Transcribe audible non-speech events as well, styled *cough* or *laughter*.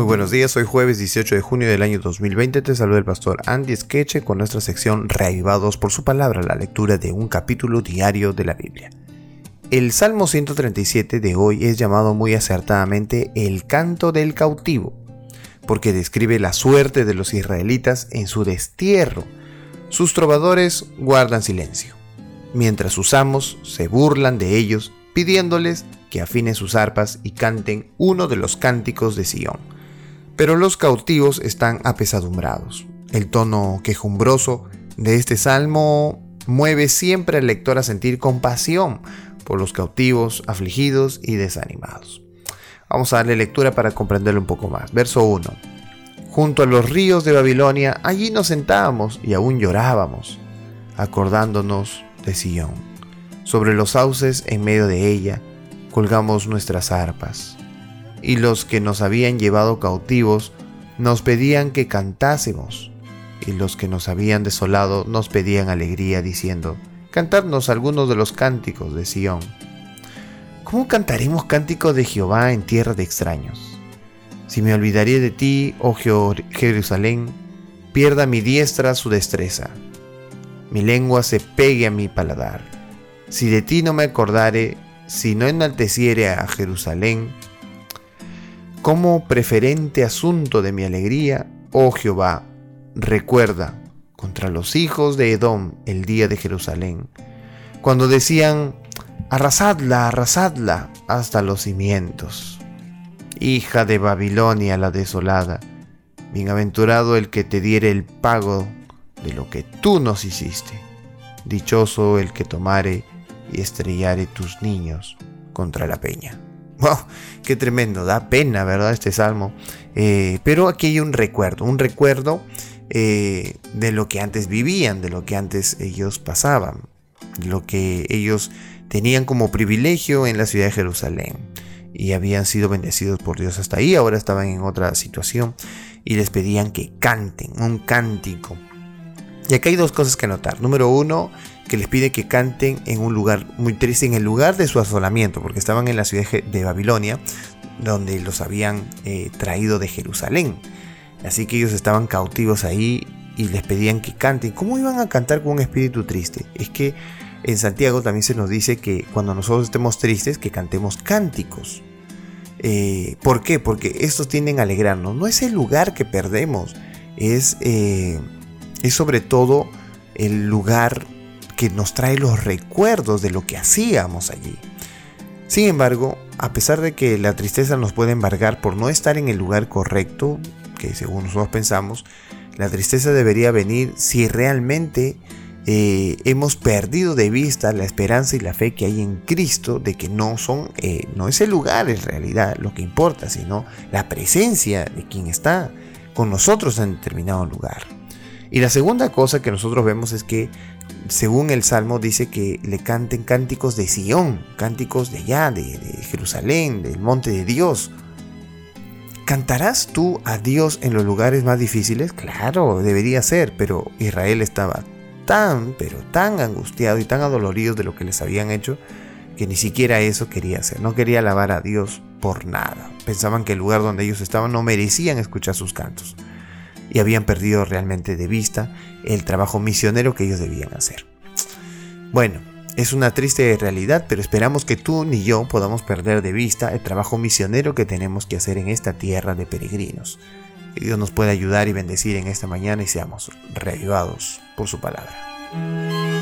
Muy buenos días, hoy jueves 18 de junio del año 2020 te saluda el pastor Andy Skeche con nuestra sección Reavivados por su palabra, la lectura de un capítulo diario de la Biblia. El Salmo 137 de hoy es llamado muy acertadamente el canto del cautivo, porque describe la suerte de los israelitas en su destierro. Sus trovadores guardan silencio, mientras sus amos se burlan de ellos pidiéndoles que afinen sus arpas y canten uno de los cánticos de Sion pero los cautivos están apesadumbrados. El tono quejumbroso de este salmo mueve siempre al lector a sentir compasión por los cautivos, afligidos y desanimados. Vamos a darle lectura para comprenderlo un poco más. Verso 1. Junto a los ríos de Babilonia, allí nos sentábamos y aún llorábamos, acordándonos de Sion. Sobre los sauces en medio de ella, colgamos nuestras arpas y los que nos habían llevado cautivos nos pedían que cantásemos, y los que nos habían desolado nos pedían alegría, diciendo, Cantadnos algunos de los cánticos de Sión. ¿Cómo cantaremos cánticos de Jehová en tierra de extraños? Si me olvidaré de ti, oh Jerusalén, pierda mi diestra su destreza, mi lengua se pegue a mi paladar. Si de ti no me acordare, si no enalteciere a Jerusalén, como preferente asunto de mi alegría, oh Jehová, recuerda contra los hijos de Edom el día de Jerusalén, cuando decían, arrasadla, arrasadla hasta los cimientos. Hija de Babilonia la desolada, bienaventurado el que te diere el pago de lo que tú nos hiciste. Dichoso el que tomare y estrellare tus niños contra la peña. *laughs* ¡Wow! ¡Qué tremendo! Da pena, ¿verdad? Este salmo. Eh, pero aquí hay un recuerdo, un recuerdo eh, de lo que antes vivían, de lo que antes ellos pasaban, lo que ellos tenían como privilegio en la ciudad de Jerusalén. Y habían sido bendecidos por Dios hasta ahí, ahora estaban en otra situación y les pedían que canten un cántico. Y acá hay dos cosas que notar. Número uno, que les pide que canten en un lugar muy triste, en el lugar de su asolamiento, porque estaban en la ciudad de Babilonia, donde los habían eh, traído de Jerusalén. Así que ellos estaban cautivos ahí y les pedían que canten. ¿Cómo iban a cantar con un espíritu triste? Es que en Santiago también se nos dice que cuando nosotros estemos tristes, que cantemos cánticos. Eh, ¿Por qué? Porque estos tienden a alegrarnos. No es el lugar que perdemos, es, eh, es sobre todo el lugar que nos trae los recuerdos de lo que hacíamos allí. Sin embargo, a pesar de que la tristeza nos puede embargar por no estar en el lugar correcto, que según nosotros pensamos, la tristeza debería venir si realmente eh, hemos perdido de vista la esperanza y la fe que hay en Cristo de que no son, eh, no es el lugar en realidad lo que importa, sino la presencia de quien está con nosotros en determinado lugar. Y la segunda cosa que nosotros vemos es que según el Salmo dice que le canten cánticos de Sión, cánticos de allá, de, Jerusalén, del monte de Dios. ¿Cantarás tú a Dios en los lugares más difíciles? Claro, debería ser, pero Israel estaba tan, pero tan angustiado y tan adolorido de lo que les habían hecho que ni siquiera eso quería hacer. No quería alabar a Dios por nada. Pensaban que el lugar donde ellos estaban no merecían escuchar sus cantos y habían perdido realmente de vista el trabajo misionero que ellos debían hacer. Bueno, es una triste realidad, pero esperamos que tú ni yo podamos perder de vista el trabajo misionero que tenemos que hacer en esta tierra de peregrinos. Que Dios nos pueda ayudar y bendecir en esta mañana y seamos reavivados por su palabra.